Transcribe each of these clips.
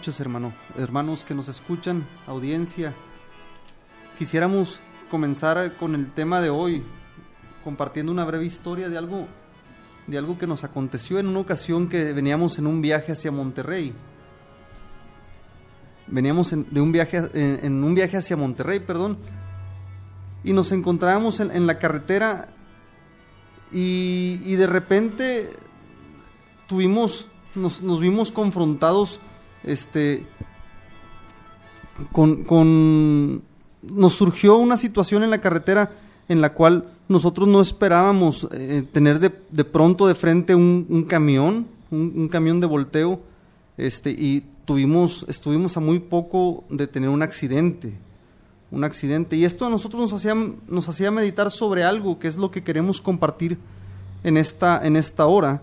Noches, hermano. Hermanos que nos escuchan, audiencia. Quisiéramos comenzar con el tema de hoy, compartiendo una breve historia de algo de algo que nos aconteció en una ocasión que veníamos en un viaje hacia Monterrey. Veníamos en, de un viaje en, un viaje hacia Monterrey, perdón, y nos encontrábamos en, la carretera y, y, de repente tuvimos nos, nos vimos confrontados este, con, nos surgió una situación en la carretera en la cual nosotros no esperábamos eh, tener de, de, pronto de frente un, camión, un, camión de volteo, este, y tuvimos, estuvimos a muy poco de tener un accidente, un accidente. Y esto a nosotros nos hacía, nos hacía meditar sobre algo que es lo que queremos compartir en esta, en esta hora,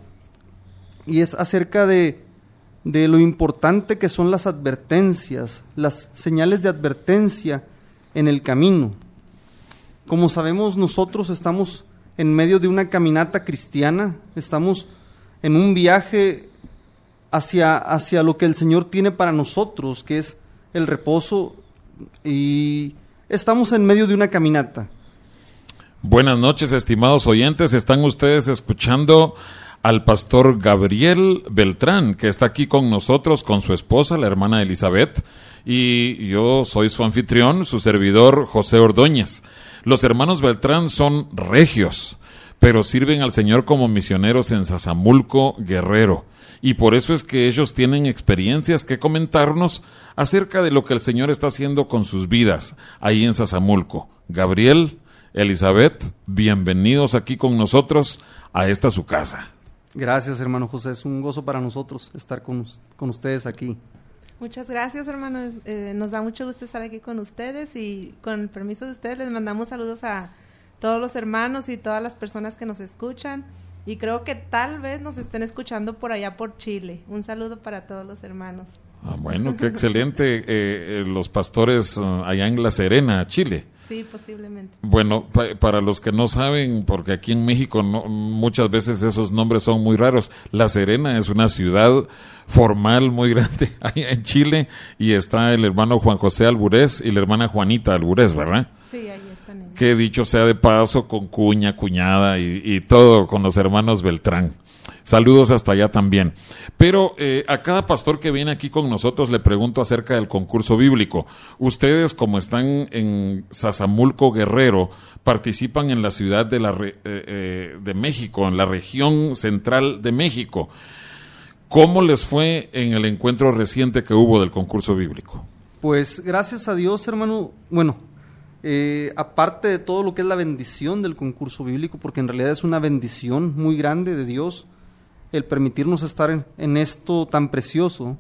y es acerca de de lo importante que son las advertencias, las señales de advertencia en el camino. Como sabemos, nosotros estamos en medio de una caminata cristiana, estamos en un viaje hacia, hacia lo que el Señor tiene para nosotros, que es el reposo, y estamos en medio de una caminata. Buenas noches, estimados oyentes, están ustedes escuchando al pastor Gabriel Beltrán, que está aquí con nosotros, con su esposa, la hermana Elizabeth, y yo soy su anfitrión, su servidor José Ordóñez. Los hermanos Beltrán son regios, pero sirven al Señor como misioneros en Sazamulco, Guerrero. Y por eso es que ellos tienen experiencias que comentarnos acerca de lo que el Señor está haciendo con sus vidas ahí en Sazamulco. Gabriel, Elizabeth, bienvenidos aquí con nosotros a esta su casa. Gracias, hermano José. Es un gozo para nosotros estar con, con ustedes aquí. Muchas gracias, hermanos. Eh, nos da mucho gusto estar aquí con ustedes y con el permiso de ustedes les mandamos saludos a todos los hermanos y todas las personas que nos escuchan. Y creo que tal vez nos estén escuchando por allá por Chile. Un saludo para todos los hermanos. Ah, bueno, qué excelente. Eh, eh, los pastores allá en La Serena, Chile. Sí, posiblemente. Bueno, para los que no saben, porque aquí en México no, muchas veces esos nombres son muy raros, La Serena es una ciudad formal muy grande allá en Chile y está el hermano Juan José Alburés y la hermana Juanita Alburés, ¿verdad? Sí, ahí están. Que dicho sea de paso, con cuña, cuñada y, y todo con los hermanos Beltrán. Saludos hasta allá también. Pero eh, a cada pastor que viene aquí con nosotros le pregunto acerca del concurso bíblico. Ustedes, como están en Sazamulco Guerrero, participan en la ciudad de, la, eh, eh, de México, en la región central de México. ¿Cómo les fue en el encuentro reciente que hubo del concurso bíblico? Pues gracias a Dios, hermano. Bueno, aparte de todo lo que es la bendición del concurso bíblico, porque en realidad es una bendición muy grande de Dios, el permitirnos estar en, esto tan precioso.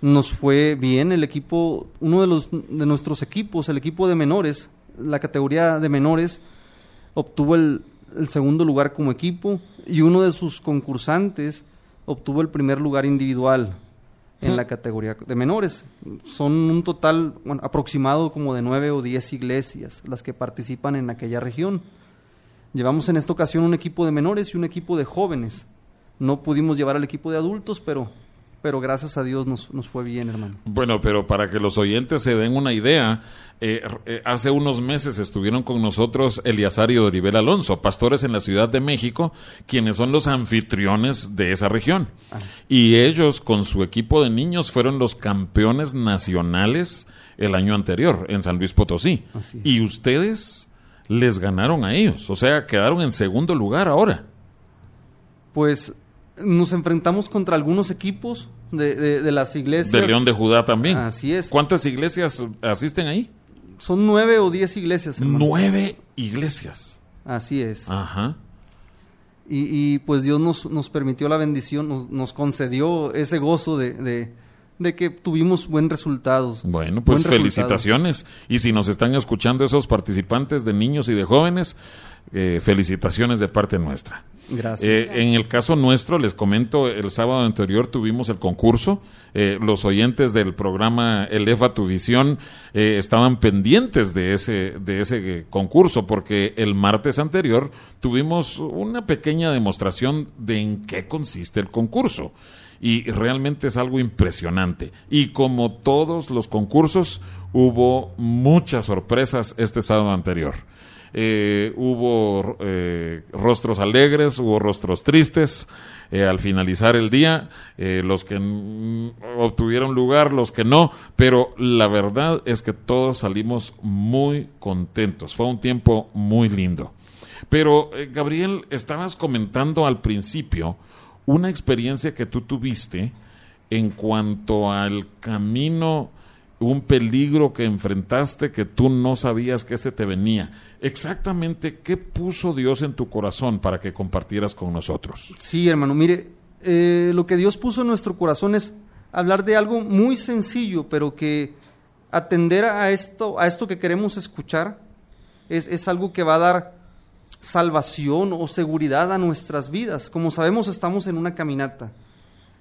Nos fue bien el equipo, uno de, los, de nuestros equipos, el equipo de menores, la categoría de menores, obtuvo el, segundo lugar como equipo y uno de sus concursantes obtuvo el primer lugar individual en la categoría de menores. Son un total aproximado como de nueve o diez iglesias las que participan en aquella región. Llevamos en esta ocasión un equipo de menores y un equipo de jóvenes. No pudimos llevar al equipo de adultos, pero, pero gracias a Dios nos, nos fue bien, hermano. Bueno, pero para que los oyentes se den una idea, eh, eh, hace unos meses estuvieron con nosotros Eliazar y Oribel Alonso, pastores en la Ciudad de México, quienes son los anfitriones de esa región. Ah, y ellos, con su equipo de niños, fueron los campeones nacionales el año anterior en San Luis Potosí. Y ustedes les ganaron a ellos, o sea, quedaron en segundo lugar ahora. Pues nos enfrentamos contra algunos equipos de, de, las iglesias. De León de Judá también. Así es. ¿Cuántas iglesias asisten ahí? Son nueve o diez iglesias. Nueve iglesias. Así es. Ajá. Y, y, pues Dios nos, nos permitió la bendición, nos, nos concedió ese gozo de, de, de que tuvimos buen resultados. Bueno, pues Buen resultado. felicitaciones. Y si nos están escuchando esos participantes de niños y de jóvenes, eh, felicitaciones de parte nuestra. Gracias. Eh, en el caso nuestro, les comento, el sábado anterior tuvimos el concurso. Eh, los oyentes del programa Eleva tu Visión eh, estaban pendientes de ese, de ese concurso porque el martes anterior tuvimos una pequeña demostración de en qué consiste el concurso. Y realmente es algo impresionante. Y como todos los concursos, hubo muchas sorpresas este sábado anterior. Eh, hubo eh, rostros alegres, hubo rostros tristes. Eh, al finalizar el día, eh, los que obtuvieron lugar, los que no, pero la verdad es que todos salimos muy contentos. Fue un tiempo muy lindo. Pero, eh, Gabriel, estabas comentando al principio una experiencia que tú tuviste en cuanto al camino un peligro que enfrentaste que tú no sabías que ese te venía. Exactamente, ¿qué puso Dios en tu corazón para que compartieras con nosotros? Sí, hermano, mire, eh, lo que Dios puso en nuestro corazón es hablar de algo muy sencillo, pero que atender a esto, a esto que queremos escuchar, es, es algo que va a dar salvación o seguridad a nuestras vidas. Como sabemos, estamos en una caminata.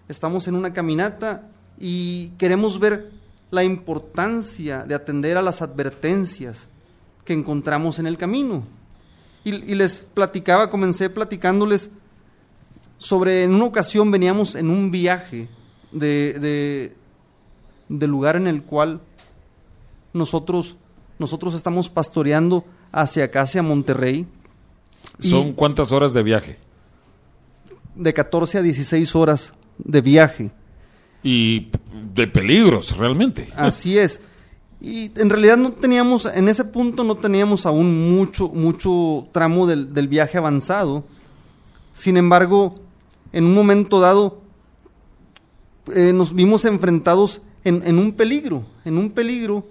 Estamos en una caminata y queremos ver la importancia de atender a las advertencias que encontramos en el camino. Y, les platicaba, comencé platicándoles sobre, en una ocasión veníamos en un viaje de, de, del lugar en el cual nosotros, nosotros estamos pastoreando hacia acá, hacia Monterrey. ¿Son cuántas horas de viaje? De 14 a 16 horas de viaje. Y de peligros, realmente. Así es. Y en realidad no teníamos, en ese punto no teníamos aún mucho, mucho tramo del, del viaje avanzado. Sin embargo, en un momento dado, eh, nos vimos enfrentados en, en un peligro, en un peligro.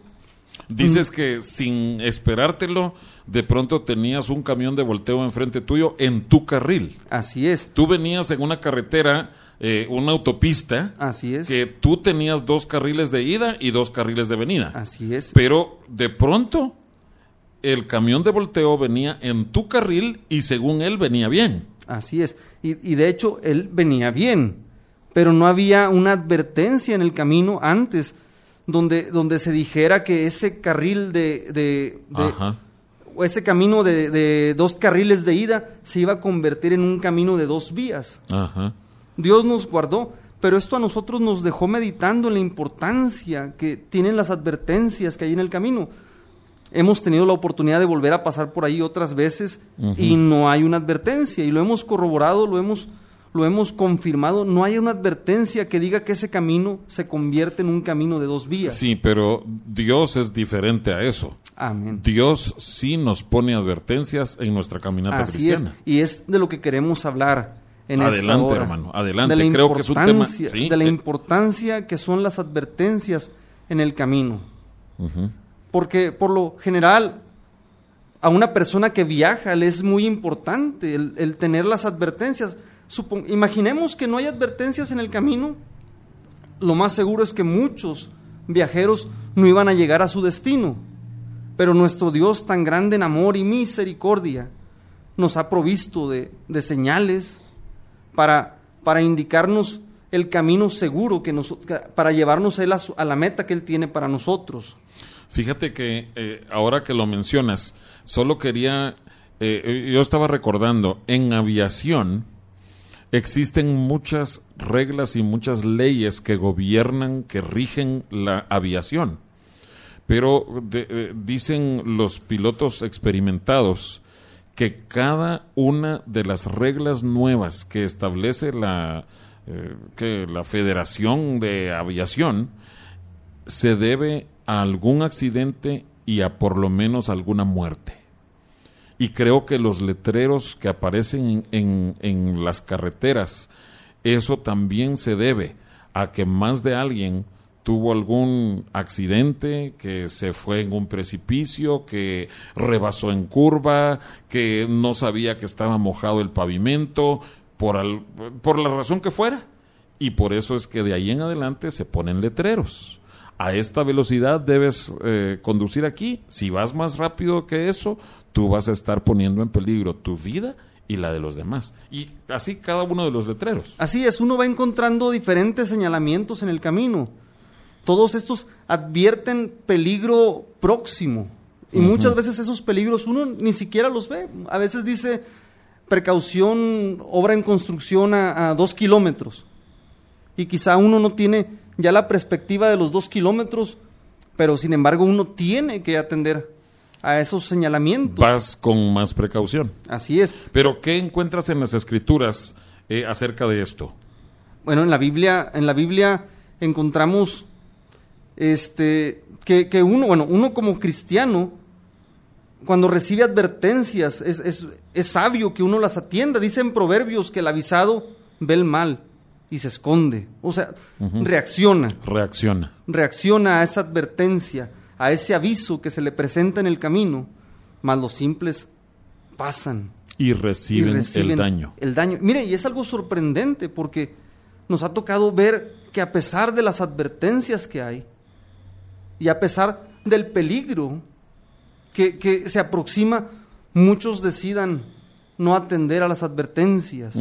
Dices que sin esperártelo, de pronto tenías un camión de volteo enfrente tuyo en tu carril. Así es, Tú venías en una carretera, eh, una autopista, así es, que tú tenías dos carriles de ida y dos carriles de venida. así es. Pero de pronto el camión de volteo venía en tu carril y según él venía bien. Así es. Y, y de hecho, él venía bien, pero no había una advertencia en el camino antes donde, donde se dijera que ese carril de, de- de- Ajá. o ese camino de, de dos carriles de ida se iba a convertir en un camino de dos vías. Ajá. Dios nos guardó, pero esto a nosotros nos dejó meditando en la importancia que tienen las advertencias que hay en el camino. Hemos tenido la oportunidad de volver a pasar por ahí otras veces y no hay una advertencia y lo hemos corroborado, lo hemos lo hemos confirmado, no hay una advertencia que diga que ese camino se convierte en un camino de dos vías. Sí, pero Dios es diferente a eso. Amén. Dios sí nos pone advertencias en nuestra caminata Así es, cristiana. y es de lo que queremos hablar en esta Adelante, hora. hermano, adelante. De la Creo que es un tema- importancia- sí, de la eh. importancia que son las advertencias en el camino. Porque por lo general, a una persona que viaja le es muy importante el, el tener las advertencias. Imaginemos que no hay advertencias en el camino. Lo más seguro es que muchos viajeros no iban a llegar a su destino. Pero nuestro Dios tan grande en amor y misericordia nos ha provisto de, señales para, indicarnos el camino seguro que para llevarnos a la meta que Él tiene para nosotros. Fíjate que eh, ahora que lo mencionas, solo quería, eh, yo estaba recordando, en aviación existen muchas reglas y muchas leyes que gobiernan, que rigen la aviación. Pero eh, dicen los pilotos experimentados que cada una de las reglas nuevas que establece la, eh, que la Federación de Aviación se debe a algún accidente y a por lo menos alguna muerte. Y creo que los letreros que aparecen en, en- las carreteras, eso también se debe a que más de alguien tuvo algún accidente, que se fue en un precipicio, que rebasó en curva, que no sabía que estaba mojado el pavimento, por, al- por la razón que fuera. Y por eso es que de ahí en adelante se ponen letreros. A esta velocidad debes eh, conducir aquí. Si vas más rápido que eso, tú vas a estar poniendo en peligro tu vida y la de los demás. Y así cada uno de los letreros. Así es, uno va encontrando diferentes señalamientos en el camino. Todos estos advierten peligro próximo. Y muchas veces esos peligros uno ni siquiera los ve. A veces dice precaución, obra en construcción a, a dos kilómetros. Y quizá uno no tiene ya la perspectiva de los dos kilómetros, pero sin embargo uno tiene que atender a esos señalamientos. Vas con más precaución. Así es. Pero ¿qué encuentras en las escrituras eh, acerca de esto? Bueno, en la Biblia, en la Biblia encontramos este que, que uno, bueno, uno como cristiano, cuando recibe advertencias, es, es- es sabio que uno las atienda. Dice en Proverbios que el avisado ve el mal y se esconde. O sea, reacciona, Reacciona. reacciona a esa advertencia, a ese aviso que se le presenta en el camino, mas los simples pasan Y y reciben, reciben el daño. El daño. Mire, y es algo sorprendente porque nos ha tocado ver que a pesar de las advertencias que hay y a pesar del peligro que, que se aproxima, muchos decidan no atender a las advertencias.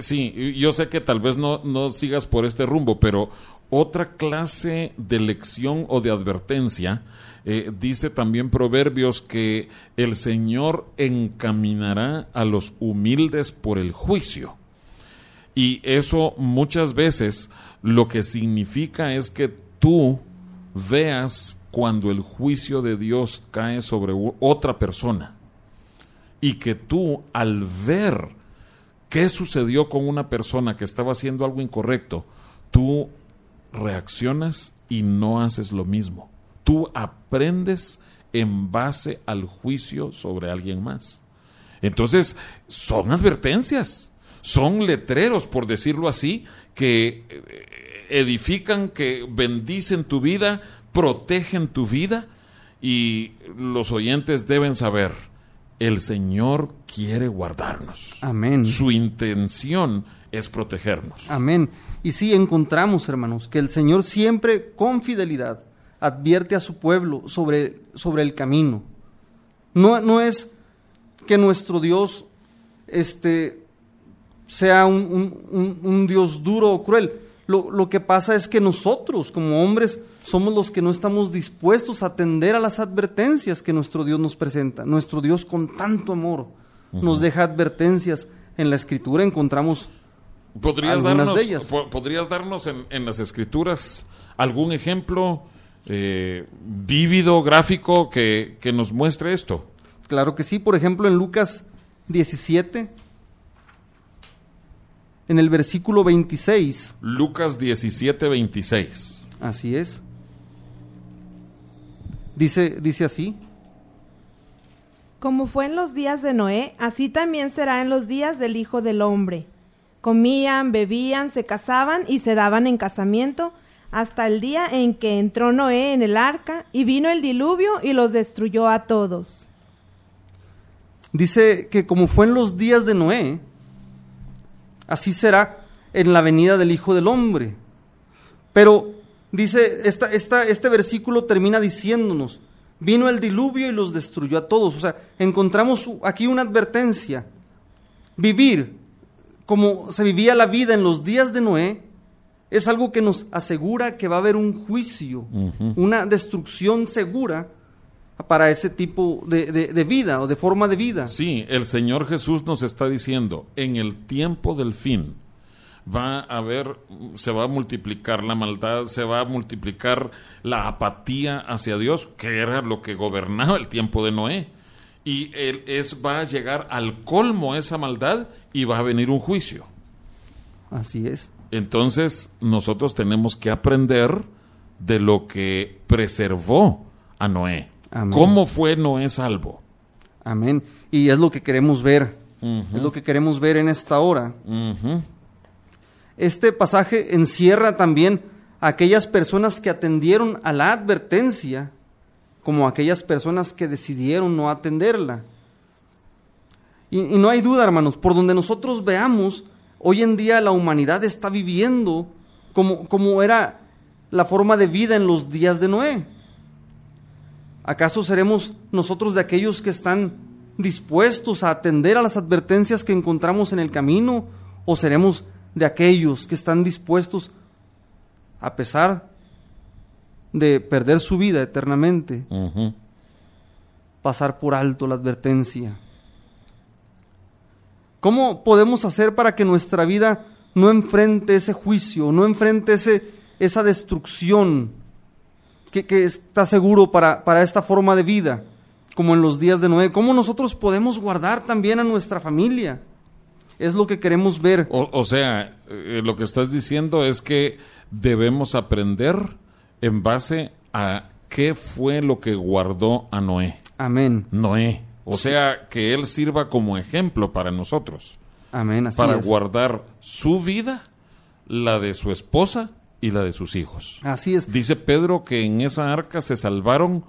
Sí, yo sé que tal vez no, no sigas por este rumbo, pero otra clase de lección o de advertencia eh, dice también Proverbios que el Señor encaminará a los humildes por el juicio. Y eso muchas veces lo que significa es que tú veas cuando el juicio de Dios cae sobre otra persona. Y que tú al ver qué sucedió con una persona que estaba haciendo algo incorrecto, tú reaccionas y no haces lo mismo. Tú aprendes en base al juicio sobre alguien más. Entonces, son advertencias, son letreros, por decirlo así, que eh, edifican, que bendicen tu vida, protegen tu vida y los oyentes deben saber, el Señor quiere guardarnos. Amén. Su intención es protegernos. Amén. Y sí encontramos, hermanos, que el Señor siempre con fidelidad advierte a su pueblo sobre, sobre el camino. No, no es que nuestro Dios este, sea un, un- un- un Dios duro o cruel. Lo, lo que pasa es que nosotros, como hombres, somos los que no estamos dispuestos a atender a las advertencias que nuestro Dios nos presenta. Nuestro Dios con tanto amor nos deja advertencias. En la Escritura encontramos ¿Podrías algunas darnos, de ellas. po- ¿podrías darnos en, en las escrituras algún ejemplo eh, vívido, gráfico, que, que nos muestre esto? Claro que sí, por ejemplo en Lucas 17, en el versículo 26, Lucas 17, 26. así es, dice, dice así, Como fue en los días de Noé, así también será en los días del Hijo del Hombre. Comían, bebían, se casaban y se daban en casamiento hasta el día en que entró Noé en el arca y vino el diluvio y los destruyó a todos. dice que como fue en los días de Noé, así será en la venida del Hijo del Hombre. Pero dice, esta, este versículo termina diciéndonos, vino el diluvio y los destruyó a todos. O sea, encontramos aquí una advertencia. Vivir como se vivía la vida en los días de Noé es algo que nos asegura que va a haber un juicio, una destrucción segura para ese tipo de, de- de vida o de forma de vida. Sí, el Señor Jesús nos está diciendo, en el tiempo del fin va a haber, se va a multiplicar la maldad, se va a multiplicar la apatía hacia Dios, que era lo que gobernaba el tiempo de Noé. Y él es, va a llegar al colmo esa maldad y va a venir un juicio. Así es. Entonces nosotros tenemos que aprender de lo que preservó a Noé. Amén. ¿Cómo fue Noé salvo? Amén. Y es lo que queremos ver. Es lo que queremos ver en esta hora. Este pasaje encierra también aquellas personas que atendieron a la advertencia como aquellas personas que decidieron no atenderla. Y, no hay duda, hermanos, por donde nosotros veamos, hoy en día la humanidad está viviendo como, como era la forma de vida en los días de Noé. ¿Acaso seremos nosotros de aquellos que están dispuestos a atender a las advertencias que encontramos en el camino? ¿O seremos de aquellos que están dispuestos, a pesar de perder su vida eternamente, pasar por alto la advertencia? ¿Cómo podemos hacer para que nuestra vida no enfrente ese juicio, no enfrente ese, esa destrucción que, que está seguro para, para esta forma de vida, como en los días de Noé? ¿Cómo nosotros podemos guardar también a nuestra familia? Es lo que queremos ver. O, o sea, eh, lo que estás diciendo es que debemos aprender en base a qué fue lo que guardó a Noé. Amén. Noé. O sea, que él sirva como ejemplo para nosotros, Amén. Así para es. guardar su vida, la de su esposa y la de sus hijos. Así es. Dice Pedro que en esa arca se salvaron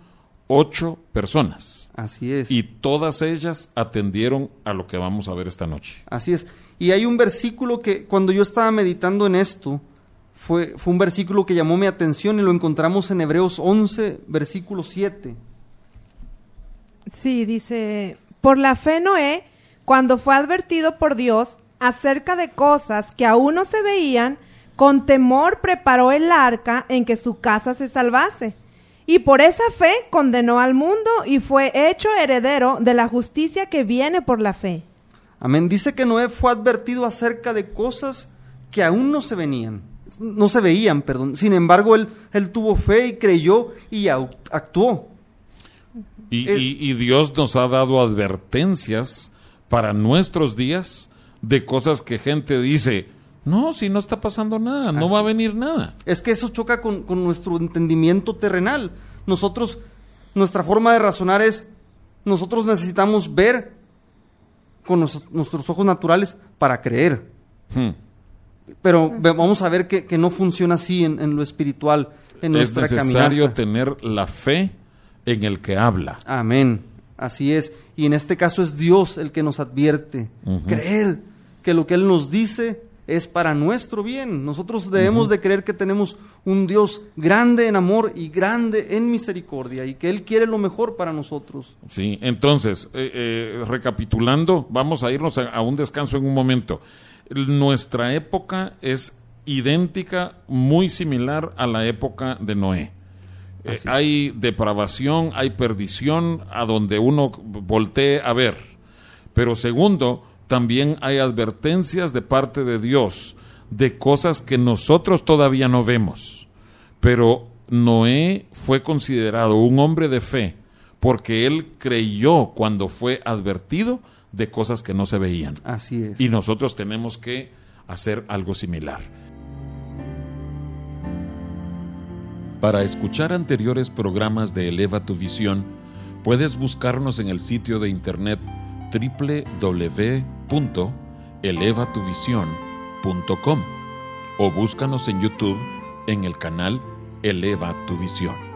ocho personas Así es. y todas ellas atendieron a lo que vamos a ver esta noche. Así es. Y hay un versículo que cuando yo estaba meditando en esto, fue, fue un versículo que llamó mi atención y lo encontramos en Hebreos 11, versículo 7. Sí, dice, por la fe Noé, cuando fue advertido por Dios acerca de cosas que aún no se veían, con temor preparó el arca en que su casa se salvase. Y por esa fe condenó al mundo y fue hecho heredero de la justicia que viene por la fe. Amén. Dice que Noé fue advertido acerca de cosas que aún no se venían, no se veían, perdón. Sin embargo, él, él tuvo fe y creyó y actuó. Y, y- y Dios nos ha dado advertencias para nuestros días de cosas que gente dice, no, si no está pasando nada, no Así. va a venir nada. Es que eso choca con, con nuestro entendimiento terrenal. Nosotros, nuestra forma de razonar es, nosotros necesitamos ver con nos- nuestros ojos naturales para creer. Hmm. Pero vamos a ver que, que no funciona así en, en lo espiritual, en Es nuestra necesario caminata. tener la fe en el que habla. Amén. Así es. Y en este caso es Dios el que nos advierte. Creer que lo que Él nos dice es para nuestro bien. Nosotros debemos de creer que tenemos un Dios grande en amor y grande en misericordia y que Él quiere lo mejor para nosotros. Sí, entonces, eh, eh, recapitulando, vamos a irnos a, a un descanso en un momento. Nuestra época es idéntica, muy similar a la época de Noé. Eh, hay depravación, hay perdición a donde uno voltee a ver. Pero segundo, también hay advertencias de parte de Dios de cosas que nosotros todavía no vemos. Pero Noé fue considerado un hombre de fe porque él creyó cuando fue advertido de cosas que no se veían. Así es. Y nosotros tenemos que hacer algo similar. Para escuchar anteriores programas de Eleva tu Visión, puedes buscarnos en el sitio de internet www.elevatuvision.com o búscanos en YouTube en el canal Eleva tu Visión.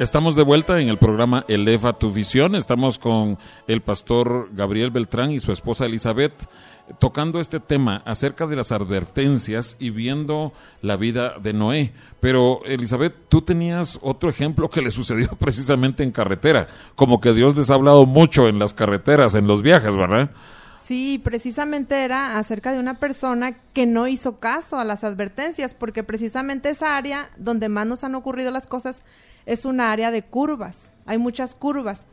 Estamos de vuelta en el programa Eleva tu visión. Estamos con el pastor Gabriel Beltrán y su esposa Elizabeth tocando este tema acerca de las advertencias y viendo la vida de Noé. Pero Elizabeth, tú tenías otro ejemplo que le sucedió precisamente en carretera, como que Dios les ha hablado mucho en las carreteras, en los viajes, ¿verdad? Sí, precisamente era acerca de una persona que no hizo caso a las advertencias, porque precisamente esa área donde más nos han ocurrido las cosas es una área de curvas, hay muchas curvas.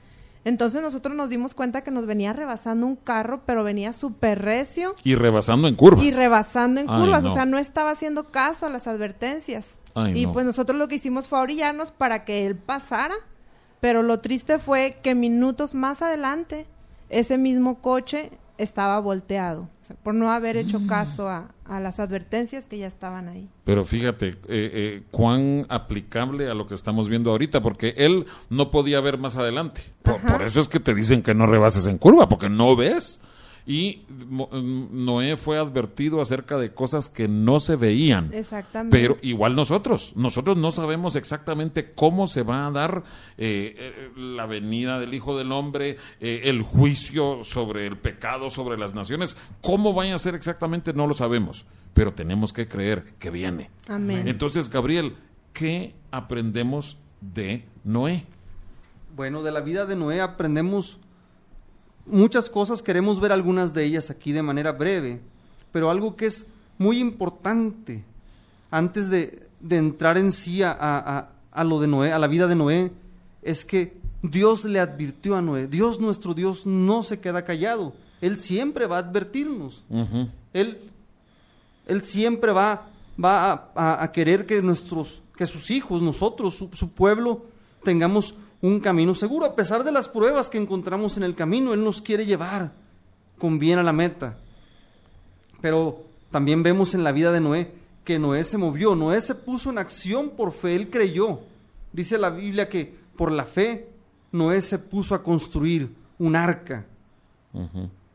Entonces nosotros nos dimos cuenta que nos venía rebasando un carro, pero venía súper recio. Y rebasando en curvas. Y rebasando en curvas, o sea, no estaba haciendo caso a las advertencias. y pues nosotros lo que hicimos fue orillarnos para que él pasara, pero lo triste fue que minutos más adelante ese mismo coche estaba volteado, por no haber hecho mm. caso a, las advertencias que ya estaban ahí. Pero fíjate, eh, eh, cuán aplicable a lo que estamos viendo ahorita, porque él no podía ver más adelante. por, eso es que te dicen que no rebases en curva, porque no ves y Noé fue advertido acerca de cosas que no se veían. Exactamente. Pero igual nosotros, nosotros no sabemos exactamente cómo se va a dar eh, eh, la venida del Hijo del Hombre, eh, el juicio sobre el pecado, sobre las naciones. ¿Cómo vaya a ser exactamente? No lo sabemos, pero tenemos que creer que viene. Amén. Entonces, Gabriel, ¿qué aprendemos de Noé? Bueno, de la vida de Noé aprendemos muchas cosas, queremos ver algunas de ellas aquí de manera breve, pero algo que es muy importante antes de, entrar en sí a, lo de Noé, a la vida de Noé, es que Dios le advirtió a Noé, Dios nuestro Dios no se queda callado, Él siempre va a advertirnos, él, él siempre va, va a, querer que nuestros, que sus hijos, nosotros, su pueblo, tengamos un camino seguro. A pesar de las pruebas que encontramos en el camino, Él nos quiere llevar con bien a la meta. Pero también vemos en la vida de Noé que Noé se movió, Noé se puso en acción por fe, él creyó. Dice la Biblia que por la fe Noé se puso a construir un arca.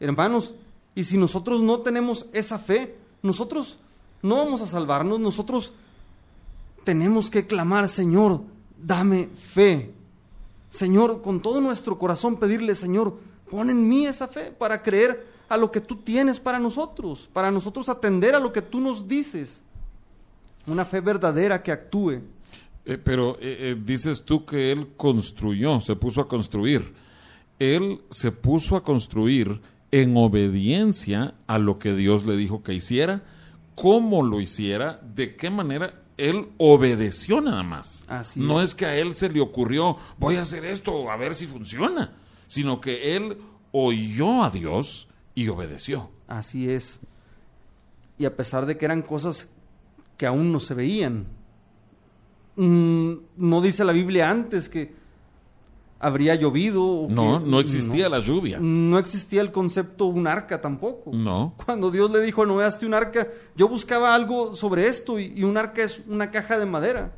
Hermanos, y si nosotros no tenemos esa fe, nosotros no vamos a salvarnos, nosotros tenemos que clamar, Señor, dame fe. Señor, con todo nuestro corazón pedirle, Señor, pon en mí esa fe para creer a lo que tú tienes para nosotros, para nosotros atender a lo que tú nos dices. Una fe verdadera que actúe. Eh, pero eh, eh, dices tú que él construyó, se puso a construir. Él se puso a construir en obediencia a lo que Dios le dijo que hiciera, cómo lo hiciera, de qué manera él obedeció nada más. no es. que a él se le ocurrió, voy a hacer esto, a ver si funciona, sino que él oyó a Dios y obedeció. Así es. Y a pesar de que eran cosas que aún no se veían, mm, no dice la Biblia antes que habría llovido. no, no existía la lluvia. No existía el concepto un arca tampoco. No. Cuando Dios le dijo a Noé, hazte un arca, yo buscaba algo sobre esto y, un arca es una caja de madera.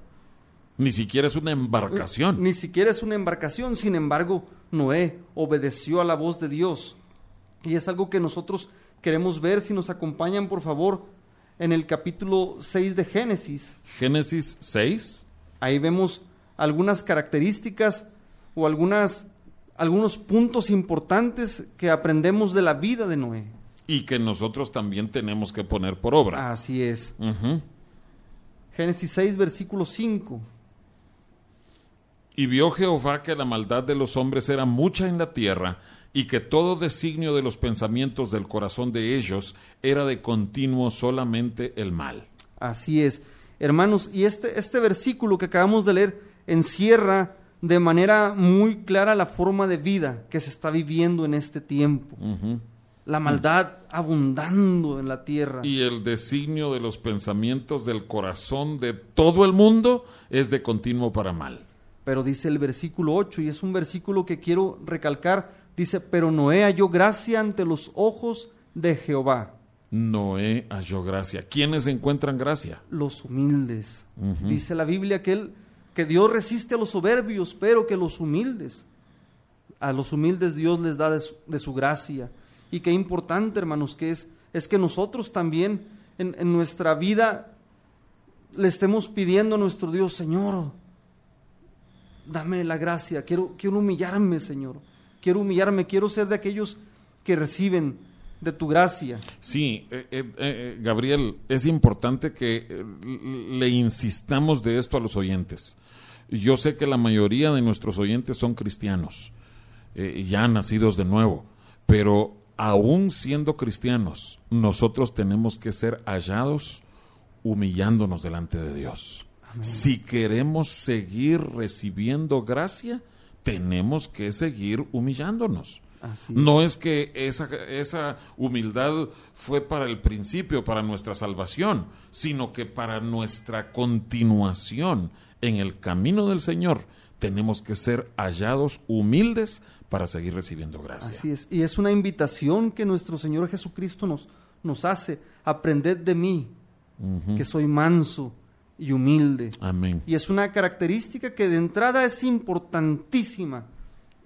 Ni siquiera es una embarcación. Ni siquiera es una embarcación. Sin embargo, Noé obedeció a la voz de Dios. Y es algo que nosotros queremos ver. Si nos acompañan, por favor, en el capítulo 6 de Génesis. Génesis 6. Ahí vemos algunas características o algunas, algunos puntos importantes que aprendemos de la vida de Noé. Y que nosotros también tenemos que poner por obra. Así es. Génesis 6, versículo 5. Y vio Jehová que la maldad de los hombres era mucha en la tierra, y que todo designio de los pensamientos del corazón de ellos era de continuo solamente el mal. Así es. Hermanos, y este, este versículo que acabamos de leer encierra de manera muy clara la forma de vida que se está viviendo en este tiempo. La maldad abundando en la tierra. Y el designio de los pensamientos del corazón de todo el mundo es de continuo para mal. Pero dice el versículo 8, y es un versículo que quiero recalcar, dice, pero Noé halló gracia ante los ojos de Jehová. Noé halló gracia. ¿Quiénes encuentran gracia? Los humildes. Dice la Biblia que él que Dios resiste a los soberbios, pero que los humildes, a los humildes Dios les da de su, gracia. Y qué importante, hermanos, que es, es que nosotros también en, nuestra vida le estemos pidiendo a nuestro Dios, Señor, dame la gracia, quiero, quiero humillarme, Señor. Quiero humillarme, quiero ser de aquellos que reciben de tu gracia. Sí, eh, eh, eh, Gabriel, es importante que le insistamos de esto a los oyentes. Yo sé que la mayoría de nuestros oyentes son cristianos, ya nacidos de nuevo, pero aún siendo cristianos, nosotros tenemos que ser hallados humillándonos delante de Dios. Si queremos seguir recibiendo gracia, tenemos que seguir humillándonos. no es que esa, esa humildad fue para el principio, para nuestra salvación, sino que para nuestra continuación en el camino del Señor tenemos que ser hallados humildes para seguir recibiendo gracia. Así es. Y es una invitación que nuestro Señor Jesucristo nos, nos hace. Aprended de mí, que soy manso y humilde. Amén. Y es una característica que de entrada es importantísima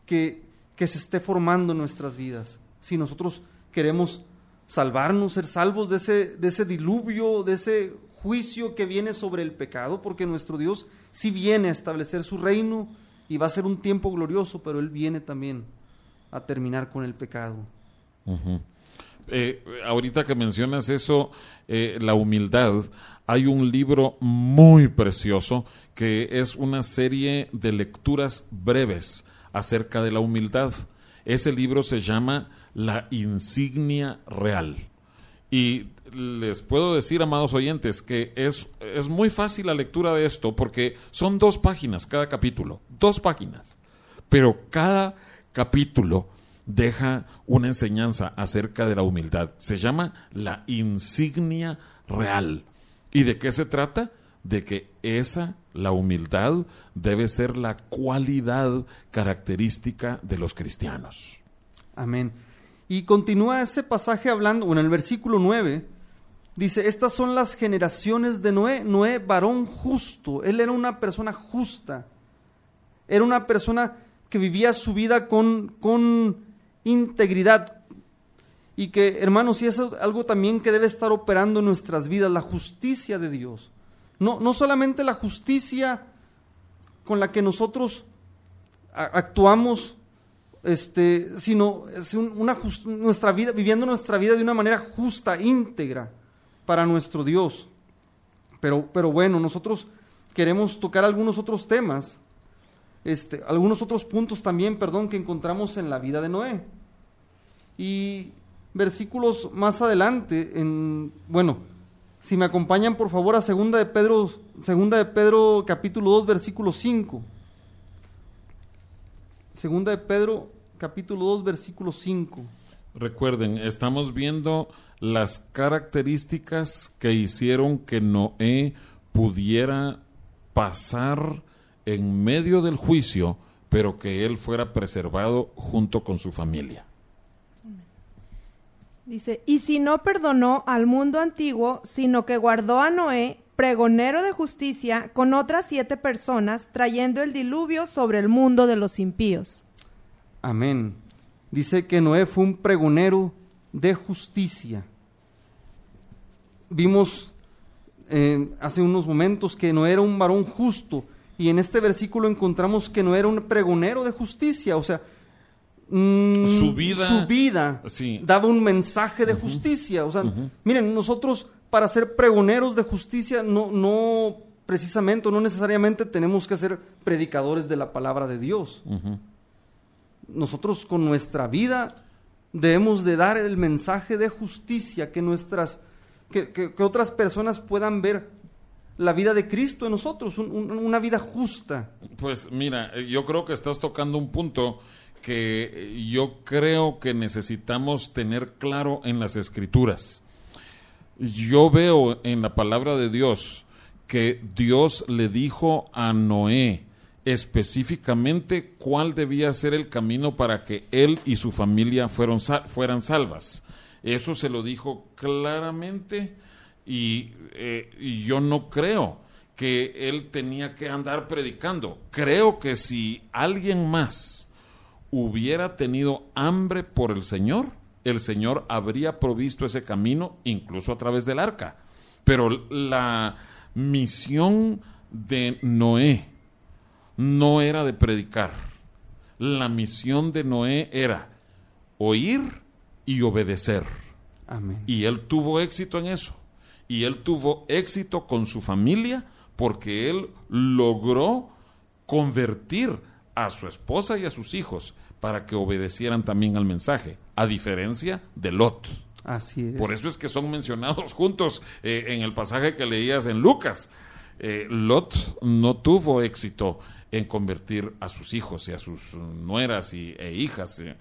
que, que se esté formando en nuestras vidas. Si nosotros queremos salvarnos, ser salvos de ese, de ese diluvio, de ese juicio que viene sobre el pecado, porque nuestro Dios sí viene a establecer su reino y va a ser un tiempo glorioso, pero Él viene también a terminar con el pecado. Eh, ahorita que mencionas eso, eh, la humildad, hay un libro muy precioso que es una serie de lecturas breves acerca de la humildad. Ese libro se llama La insignia real. Y les puedo decir, amados oyentes, que es, es muy fácil la lectura de esto porque son dos páginas cada capítulo, dos páginas. Pero cada capítulo deja una enseñanza acerca de la humildad. Se llama la insignia real. ¿Y de qué se trata? De que esa, la humildad, debe ser la cualidad característica de los cristianos. Amén. Y continúa ese pasaje hablando, en el versículo 9, dice, estas son las generaciones de Noé, Noé varón justo, él era una persona justa, era una persona que vivía su vida con, con integridad, y que, hermanos, y es algo también que debe estar operando en nuestras vidas, la justicia de Dios. No, no solamente la justicia con la que nosotros actuamos, este, sino una nuestra vida, viviendo nuestra vida de una manera justa, íntegra para nuestro Dios. Pero, pero bueno, nosotros queremos tocar algunos otros temas, este, algunos otros puntos también, perdón, que encontramos en la vida de Noé. Y versículos más adelante, en, bueno, si me acompañan por favor a segunda de Pedro, segunda de Pedro capítulo 2 versículo 5. Segunda de Pedro capítulo 2 versículo 5. Recuerden, estamos viendo las características que hicieron que Noé pudiera pasar en medio del juicio, pero que él fuera preservado junto con su familia. Dice, y si no perdonó al mundo antiguo, sino que guardó a Noé, pregonero de justicia, con otras siete personas, trayendo el diluvio sobre el mundo de los impíos. Amén. Dice que Noé fue un pregonero de justicia. Vimos eh, hace unos momentos que Noé era un varón justo, y en este versículo encontramos que no era un pregonero de justicia, o sea, Mm, su vida, su vida daba un mensaje de justicia. O sea, miren, nosotros para ser pregoneros de justicia no, no precisamente, no necesariamente tenemos que ser predicadores de la palabra de Dios. Nosotros con nuestra vida debemos de dar el mensaje de justicia, que nuestras, que, otras personas puedan ver la vida de Cristo en nosotros, una vida justa. Pues mira, yo creo que estás tocando un punto que yo creo que necesitamos tener claro en las escrituras. Yo veo en la palabra de Dios que Dios le dijo a Noé específicamente cuál debía ser el camino para que él y su familia fueron, fueran salvas. Eso se lo dijo claramente y, eh, y yo no creo que él tenía que andar predicando. Creo que si alguien más hubiera tenido hambre por el Señor, el Señor habría provisto ese camino incluso a través del arca. Pero la misión de Noé no era de predicar. La misión de Noé era oír y obedecer. Amén. Y él tuvo éxito en eso. Y él tuvo éxito con su familia porque él logró convertir a su esposa y a sus hijos para que obedecieran también al mensaje, a diferencia de Lot. Así es. Por eso es que son mencionados juntos eh, en el pasaje que leías en Lucas. Eh, Lot no tuvo éxito en convertir a sus hijos y a sus nueras y, e hijas. eh.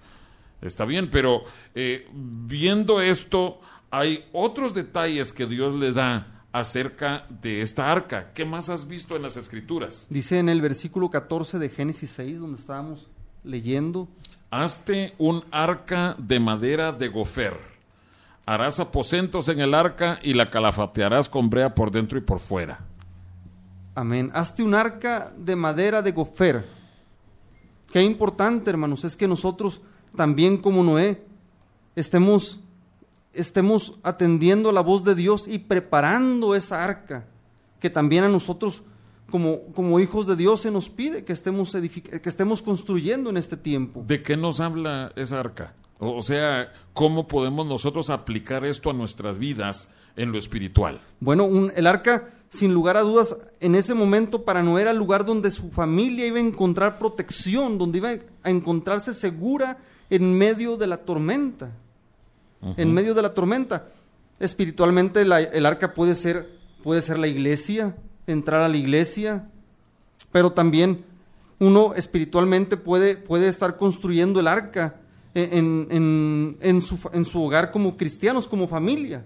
Está bien, pero eh, viendo esto, hay otros detalles que Dios le da acerca de esta arca. ¿Qué más has visto en las escrituras? Dice en el versículo 14 de Génesis 6, donde estábamos leyendo, Hazte un arca de madera de gofer. Harás aposentos en el arca y la calafatearás con brea por dentro y por fuera. Amén. Hazte un arca de madera de gofer. Qué importante, hermanos, es que nosotros también como Noé estemos, estemos atendiendo la voz de Dios y preparando esa arca que también a nosotros como, como hijos de Dios se nos pide que estemos, que estemos construyendo en este tiempo. ¿De qué nos habla esa arca? O sea, ¿cómo podemos nosotros aplicar esto a nuestras vidas en lo espiritual? Bueno, un- el arca, sin lugar a dudas, en ese momento para Noé era el lugar donde su familia iba a encontrar protección, donde iba a encontrarse segura en medio de la tormenta. En medio de la tormenta. Espiritualmente la- el arca puede ser, puede ser la iglesia, entrar a la iglesia, pero también uno espiritualmente puede, puede estar construyendo el arca en, en- en su, en su hogar como cristianos, como familia.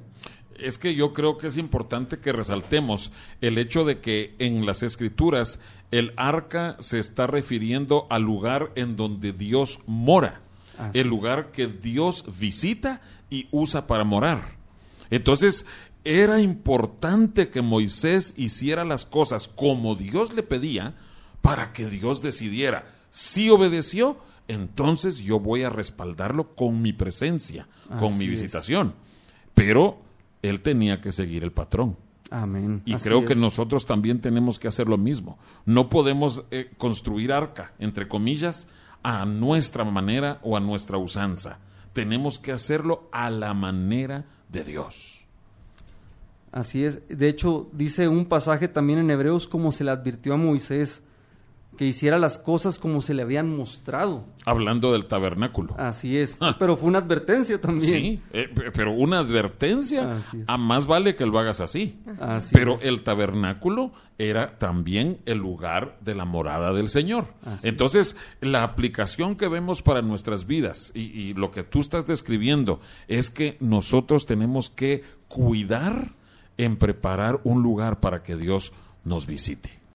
Es que yo creo que es importante que resaltemos el hecho de que en las escrituras el arca se está refiriendo al lugar en donde Dios mora, Así el lugar que Dios visita y usa para morar. Entonces, era importante que Moisés hiciera las cosas como Dios le pedía para que Dios decidiera. Si obedeció, entonces yo voy a respaldarlo con mi presencia, con mi es. visitación. Pero él tenía que seguir el patrón. Amén. Y Así creo que es. nosotros también tenemos que hacer lo mismo. No podemos eh, construir arca, entre comillas, a nuestra manera o a nuestra usanza. Tenemos que hacerlo a la manera de Dios. Así es. De hecho, dice un pasaje también en Hebreos como se le advirtió a Moisés que hiciera las cosas como se le habían mostrado. Hablando del tabernáculo. Así es. Pero fue una advertencia también. Sí, eh, pe- pero una advertencia, a más vale que lo hagas así. Así Pero es. el tabernáculo era también el lugar de la morada del Señor. Así Entonces, la aplicación que vemos para nuestras vidas y, y lo que tú estás describiendo es que nosotros tenemos que cuidar en preparar un lugar para que Dios nos visite.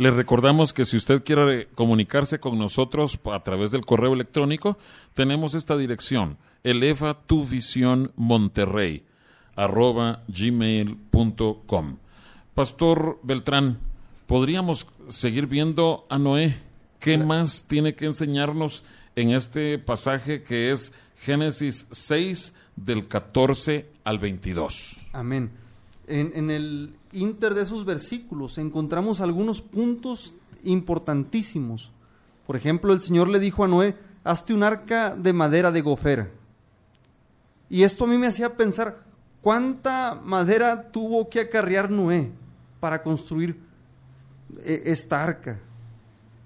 Le recordamos que si usted quiere comunicarse con nosotros a través del correo electrónico, tenemos esta dirección, eleva tu visión Monterrey, arroba gmail.com. Pastor Beltrán, ¿podríamos seguir viendo a Noé? ¿Qué más tiene que enseñarnos en este pasaje que es Génesis 6 del 14 al 22? Amén. En, en el inter de esos versículos encontramos algunos puntos importantísimos. Por ejemplo, el Señor le dijo a Noé, hazte un arca de madera de gofera. Y esto a mí me hacía pensar, ¿cuánta madera tuvo que acarrear Noé para construir eh, esta arca?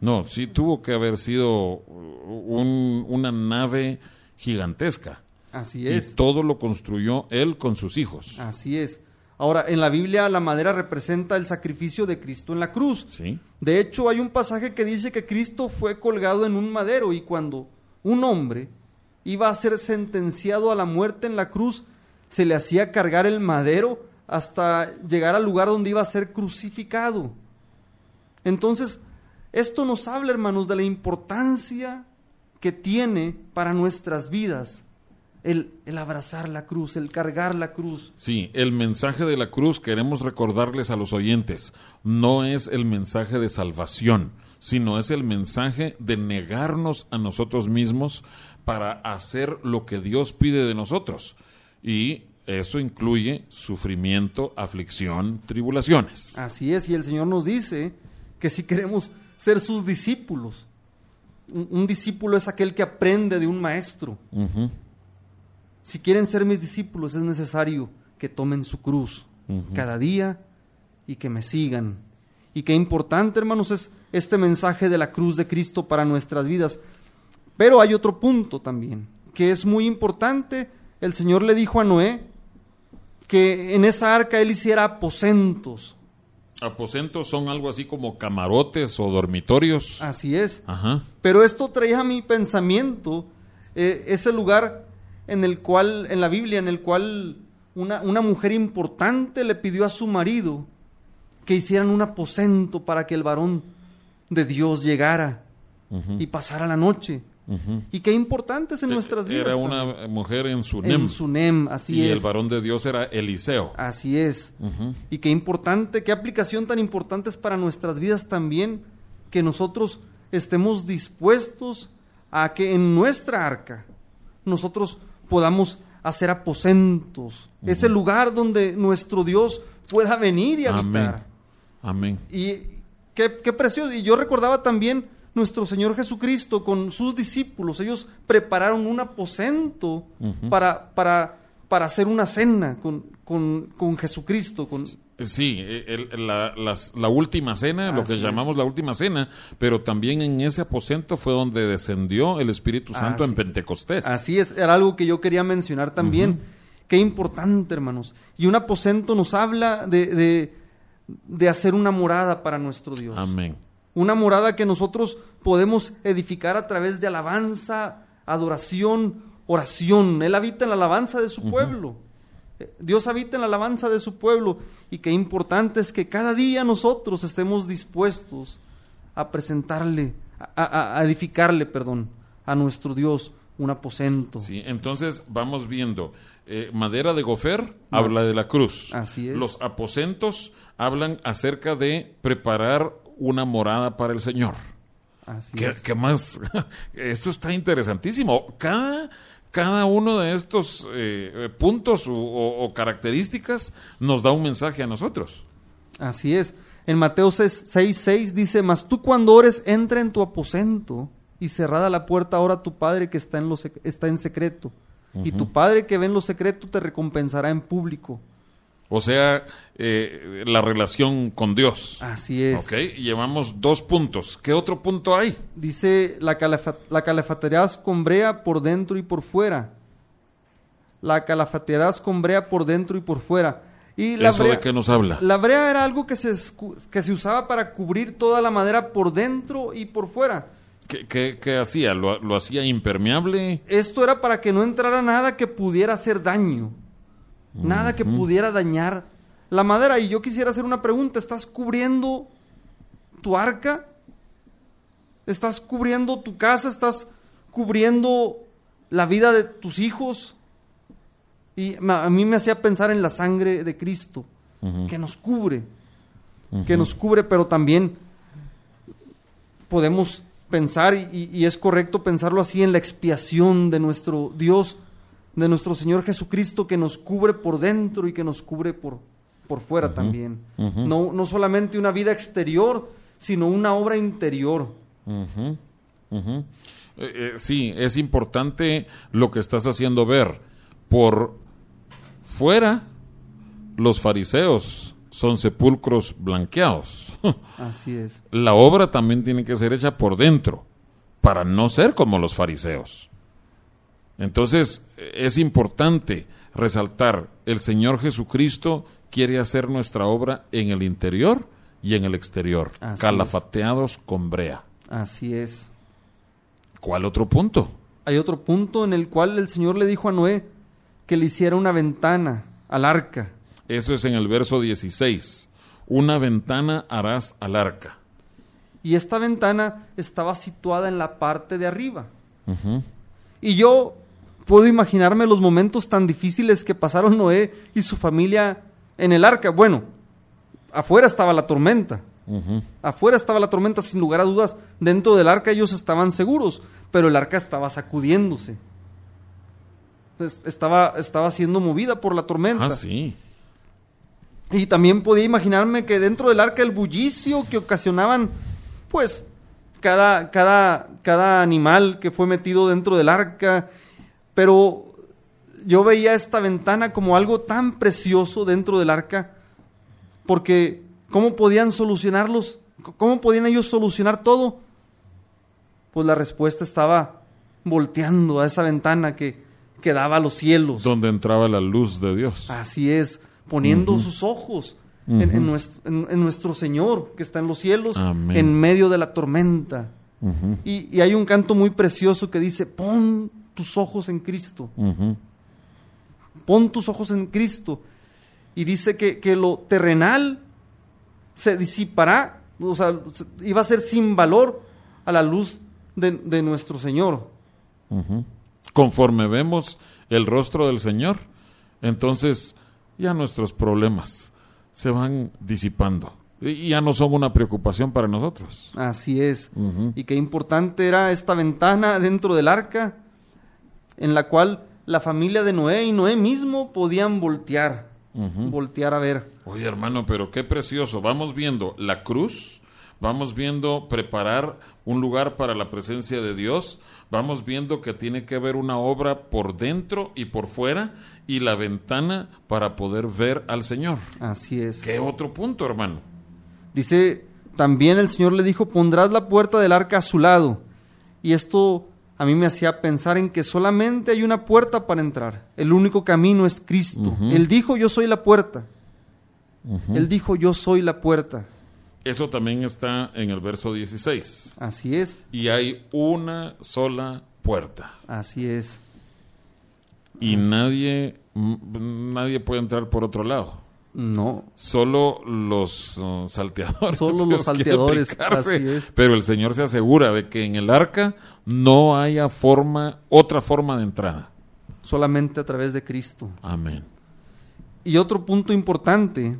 No, sí tuvo que haber sido un- una nave gigantesca. Así es. Y todo lo construyó él con sus hijos. Así es. Ahora, en la Biblia la madera representa el sacrificio de Cristo en la cruz. ¿Sí? De hecho, hay un pasaje que dice que Cristo fue colgado en un madero y cuando un hombre iba a ser sentenciado a la muerte en la cruz, se le hacía cargar el madero hasta llegar al lugar donde iba a ser crucificado. Entonces, esto nos habla, hermanos, de la importancia que tiene para nuestras vidas el, el abrazar la cruz, el cargar la cruz. Sí, el mensaje de la cruz queremos recordarles a los oyentes, no es el mensaje de salvación, sino es el mensaje de negarnos a nosotros mismos para hacer lo que Dios pide de nosotros. Y eso incluye sufrimiento, aflicción, tribulaciones. Así es, y el Señor nos dice que si queremos ser sus discípulos, un, un discípulo es aquel que aprende de un maestro. Si quieren ser mis discípulos es necesario que tomen su cruz cada día y que me sigan. Y qué importante, hermanos, es este mensaje de la cruz de Cristo para nuestras vidas. Pero hay otro punto también, que es muy importante. El Señor le dijo a Noé que en esa arca él hiciera aposentos. Aposentos son algo así como camarotes o dormitorios. Así es. Ajá. Pero esto traía a mi pensamiento eh, ese lugar en el cual, en la Biblia, en el cual una, una mujer importante le pidió a su marido que hicieran un aposento para que el varón de Dios llegara y pasara la noche. Y qué importante es en nuestras vidas. Era también. una mujer en Sunem. En Sunem, así y es. el varón de Dios era Eliseo. Así es. Y qué importante, qué aplicación tan importante es para nuestras vidas también que nosotros estemos dispuestos a que en nuestra arca nosotros podamos hacer aposentos, ese lugar donde nuestro Dios pueda venir y habitar. Amén. Y qué, qué precioso. Y yo recordaba también nuestro Señor Jesucristo con sus discípulos. Ellos prepararon un aposento para, para, para hacer una cena con, con, con Jesucristo. Con, Sí, el- el- la, las- la última cena, lo que es. llamamos la última cena, pero también en ese aposento fue donde descendió el Espíritu Santo Así- en Pentecostés. Así es, era algo que yo quería mencionar también. Qué importante, hermanos. Y un aposento nos habla de, de, de hacer una morada para nuestro Dios. Amén. Una morada que nosotros podemos edificar a través de alabanza, adoración, oración. Él habita en la alabanza de su pueblo. Dios habita en la alabanza de su pueblo. Y qué importante es que cada día nosotros estemos dispuestos a presentarle, a, a- a edificarle, perdón, a nuestro Dios un aposento. Sí, entonces vamos viendo. eh, madera de gofer habla de la cruz. Así es. Los aposentos hablan acerca de preparar una morada para el Señor. Así ¿Qué, es. qué más? Esto está interesantísimo. Cada, cada uno de estos eh, puntos o, o- o características nos da un mensaje a nosotros. Así es. En Mateo 6:6 dice, mas tú cuando ores, entra en tu aposento y cerrada la puerta ahora tu Padre que está en, lo está en secreto. Y tu Padre que ve en lo secreto te recompensará en público. O sea, eh, la relación con Dios. Así es. Ok, llevamos dos puntos. ¿Qué otro punto hay? Dice, la, calafa- la calafatearás con brea por dentro y por fuera. La calafatearás con brea por dentro y por fuera. Y la ¿Eso brea, de qué nos habla? La brea era algo que se, que se usaba para cubrir toda la madera por dentro y por fuera. ¿Qué, qué- qué hacía? ¿Lo, lo hacía impermeable? Esto era para que no entrara nada que pudiera hacer daño. Nada que pudiera dañar la madera. Y yo quisiera hacer una pregunta. ¿Estás cubriendo tu arca, estás cubriendo tu casa, estás cubriendo la vida de tus hijos. Y a mí me hacía pensar en la sangre de Cristo, que nos cubre, que nos cubre, pero también podemos pensar, y, y, es correcto pensarlo así, en la expiación de nuestro Dios, de nuestro Señor Jesucristo, que nos cubre por dentro y que nos cubre por, por fuera también. no, no solamente una vida exterior, sino una obra interior. Eh, eh, sí, es importante lo que estás haciendo ver. Por fuera, los fariseos son sepulcros blanqueados. Así es. La obra también tiene que ser hecha por dentro, para no ser como los fariseos. Entonces, es importante resaltar, el Señor Jesucristo quiere hacer nuestra obra en el interior y en el exterior, calafateados con brea. Así es. ¿Cuál otro punto? Hay otro punto en el cual el Señor le dijo a Noé que le hiciera una ventana al arca. Eso es en el verso 16. Una ventana harás al arca. Y esta ventana estaba situada en la parte de arriba. Y yo puedo imaginarme los momentos tan difíciles que pasaron Noé y su familia en el arca. Bueno, afuera estaba la tormenta. Afuera estaba la tormenta, sin lugar a dudas. Dentro del arca ellos estaban seguros, pero el arca estaba sacudiéndose. Estaba, estaba siendo movida por la tormenta. Ah, sí. Y también podía imaginarme que dentro del arca el bullicio que ocasionaban, pues, cada, cada, cada animal que fue metido dentro del arca. Pero yo veía esta ventana como algo tan precioso dentro del arca, porque ¿cómo podían solucionarlos? ¿Cómo podían ellos solucionar todo? Pues la respuesta estaba volteando a esa ventana que, que daba a los cielos. Donde entraba la luz de Dios. Así es, poniendo sus ojos en, nuestro, Señor que está en los cielos, en medio de la tormenta. y, hay un canto muy precioso que dice, pon tus ojos en Cristo pon tus ojos en Cristo. Y dice que, lo terrenal se disipará, o sea, iba a ser sin valor a la luz de, nuestro Señor. Conforme vemos el rostro del Señor, entonces ya nuestros problemas se van disipando y ya no son una preocupación para nosotros. Así es. Y qué importante era esta ventana dentro del arca en la cual la familia de Noé y Noé mismo podían voltear, voltear a ver. Oye, hermano, pero qué precioso. Vamos viendo la cruz, vamos viendo preparar un lugar para la presencia de Dios, vamos viendo que tiene que haber una obra por dentro y por fuera y la ventana para poder ver al Señor. Así es. ¿Qué otro punto, hermano? Dice, también el Señor le dijo, pondrás la puerta del arca a su lado. Y esto a mí me hacía pensar en que solamente hay una puerta para entrar. El único camino es Cristo. Él dijo, yo soy la puerta. Él dijo, yo soy la puerta. Eso también está en el verso 16. Así es. Y hay una sola puerta. Así es. Y nadie nadie puede entrar por otro lado. No. Solo los uh, salteadores. Solo los salteadores. Pero el Señor se asegura de que en el arca no haya forma, otra forma de entrada. Solamente a través de Cristo. Amén. Y otro punto importante.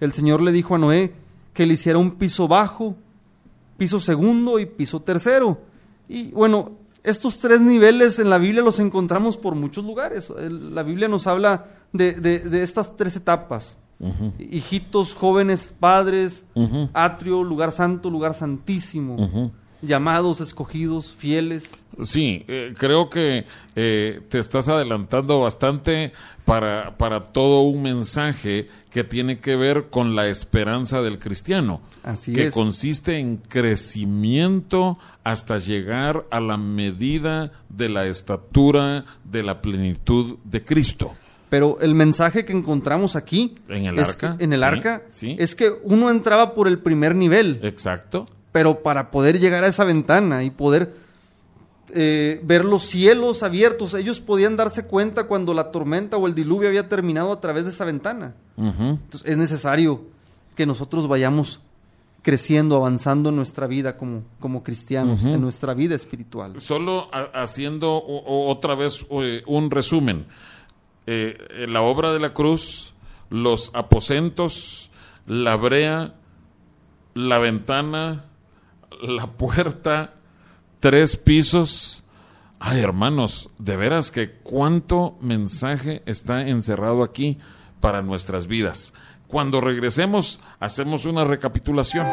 El Señor le dijo a Noé que le hiciera un piso bajo, piso segundo y piso tercero. Y bueno, estos tres niveles en la Biblia los encontramos por muchos lugares. La Biblia nos habla de, estas tres etapas. Hijitos, jóvenes, padres, atrio, lugar santo, lugar santísimo. Llamados, escogidos, fieles. Sí, eh, creo que eh, te estás adelantando bastante para, para todo un mensaje que tiene que ver con la esperanza del cristiano. Así que consiste en crecimiento hasta llegar a la medida de la estatura de la plenitud de Cristo. Pero el mensaje que encontramos aquí en el arca, en el arca es que uno entraba por el primer nivel. Exacto. Pero para poder llegar a esa ventana y poder eh, ver los cielos abiertos, ellos podían darse cuenta cuando la tormenta o el diluvio había terminado a través de esa ventana. Entonces es necesario que nosotros vayamos creciendo, avanzando en nuestra vida como, como cristianos, en nuestra vida espiritual. Solo haciendo otra vez eh, un resumen. Eh, la obra de la cruz, los aposentos, la brea, la ventana, la puerta, tres pisos. Ay, hermanos, de veras que cuánto mensaje está encerrado aquí para nuestras vidas. Cuando regresemos, hacemos una recapitulación.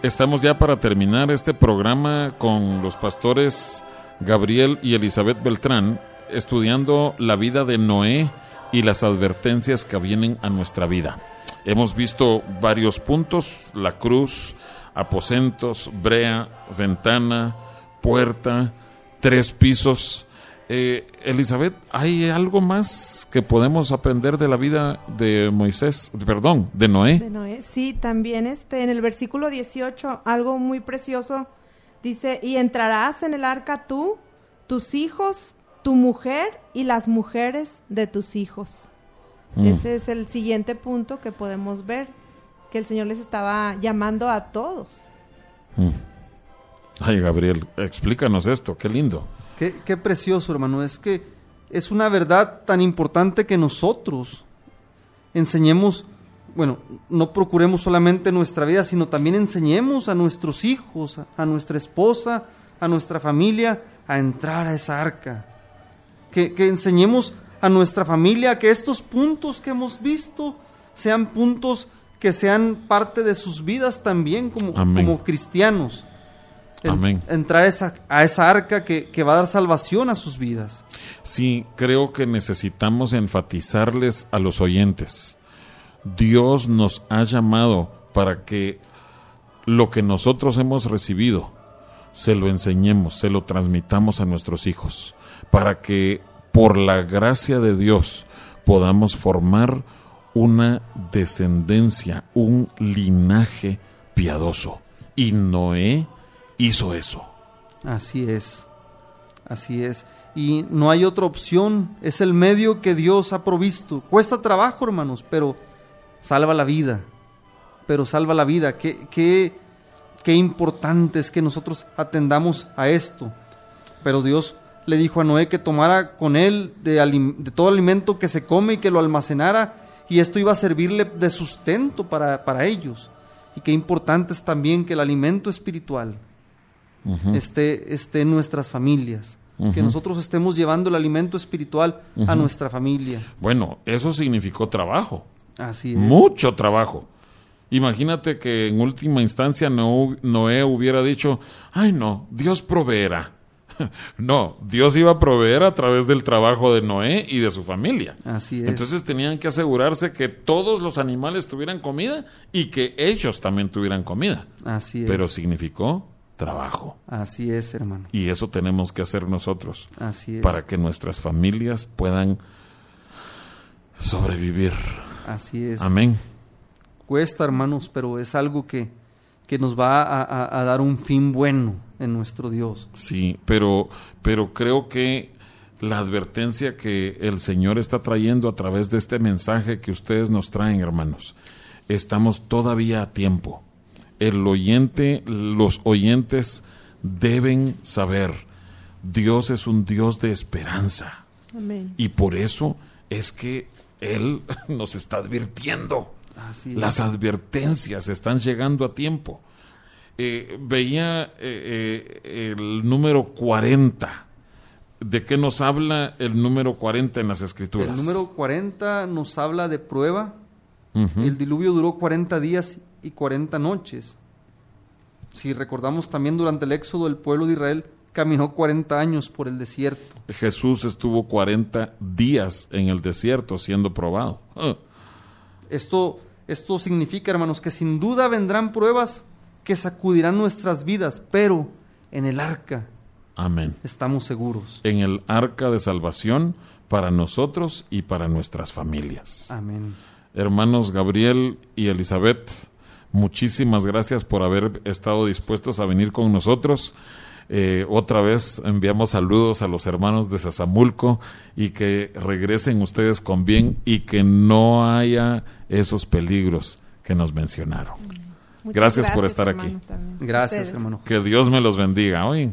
Estamos ya para terminar este programa con los pastores Gabriel y Elizabeth Beltrán estudiando la vida de Noé y las advertencias que vienen a nuestra vida. Hemos visto varios puntos, la cruz, aposentos, brea, ventana, puerta, tres pisos, eh, Elizabeth, ¿hay algo más que podemos aprender de la vida de Moisés, perdón, de Noé? De Noé, sí, también este, en el versículo 18, algo muy precioso, dice, y entrarás en el arca tú, tus hijos, tu mujer y las mujeres de tus hijos. Mm. Ese es el siguiente punto que podemos ver, que el Señor les estaba llamando a todos. Mm. Ay, Gabriel, explícanos esto, qué lindo. Qué, precioso, hermano. Es que es una verdad tan importante que nosotros enseñemos, bueno, no procuremos solamente nuestra vida, sino también enseñemos a nuestros hijos, a, nuestra esposa, a nuestra familia, a entrar a esa arca. Que, enseñemos a nuestra familia que estos puntos que hemos visto sean puntos que sean parte de sus vidas también como, como cristianos entrar esa, a esa arca que, va a dar salvación a sus vidas. Sí, creo que necesitamos enfatizarles a los oyentes. Dios nos ha llamado para que lo que nosotros hemos recibido se lo enseñemos, se lo transmitamos a nuestros hijos, para que por la gracia de Dios podamos formar una descendencia, un linaje piadoso. Y Noé hizo eso. Así es, así es. Y no hay otra opción, es el medio que Dios ha provisto. Cuesta trabajo, hermanos, pero salva la vida, pero salva la vida. Qué, qué, qué importante es que nosotros atendamos a esto. Pero Dios le dijo a Noé que tomara con él de, de, todo alimento que se come y que lo almacenara, y esto iba a servirle de sustento para, para ellos. Y qué importante es también que el alimento espiritual esté, esté en nuestras familias. Que nosotros estemos llevando el alimento espiritual a nuestra familia. Bueno, eso significó trabajo. Así es. Mucho trabajo. Imagínate que en última instancia Noé hubiera dicho, ay no, Dios proveerá. No, Dios iba a proveer a través del trabajo de Noé y de su familia. Así es. Entonces tenían que asegurarse que todos los animales tuvieran comida y que ellos también tuvieran comida. Así es. Pero significó trabajo. Así es, hermano. Y eso tenemos que hacer nosotros. Así es. Para que nuestras familias puedan sobrevivir. Así es. Amén. Cuesta, hermanos, pero es algo que, que nos va a, dar un fin bueno en nuestro Dios. Sí, pero, pero creo que la advertencia que el Señor está trayendo a través de este mensaje que ustedes nos traen, hermanos. Estamos todavía a tiempo. El oyente, los oyentes deben saber, Dios es un Dios de esperanza. Y por eso es que Él nos está advirtiendo. Las advertencias están llegando a tiempo. Eh, veía eh, eh, el número 40 ¿De qué nos habla el número 40 en las escrituras? El número 40 nos habla de prueba. El diluvio duró 40 días y 40 noches. Si recordamos también durante el éxodo el pueblo de Israel caminó 40 años por el desierto. Jesús estuvo 40 días en el desierto siendo probado. Ah. Esto, esto significa, hermanos, que sin duda vendrán pruebas que sacudirán nuestras vidas, pero en el arca Amén. Estamos seguros. En el arca de salvación para nosotros y para nuestras familias. Amén. Hermanos Gabriel y Elizabeth, muchísimas gracias por haber estado dispuestos a venir con nosotros. Eh, otra vez enviamos saludos a los hermanos de Sazamulco y que regresen ustedes con bien y que no haya esos peligros que nos mencionaron. Gracias, por estar aquí. Gracias, hermano. Que Dios me los bendiga. hoy.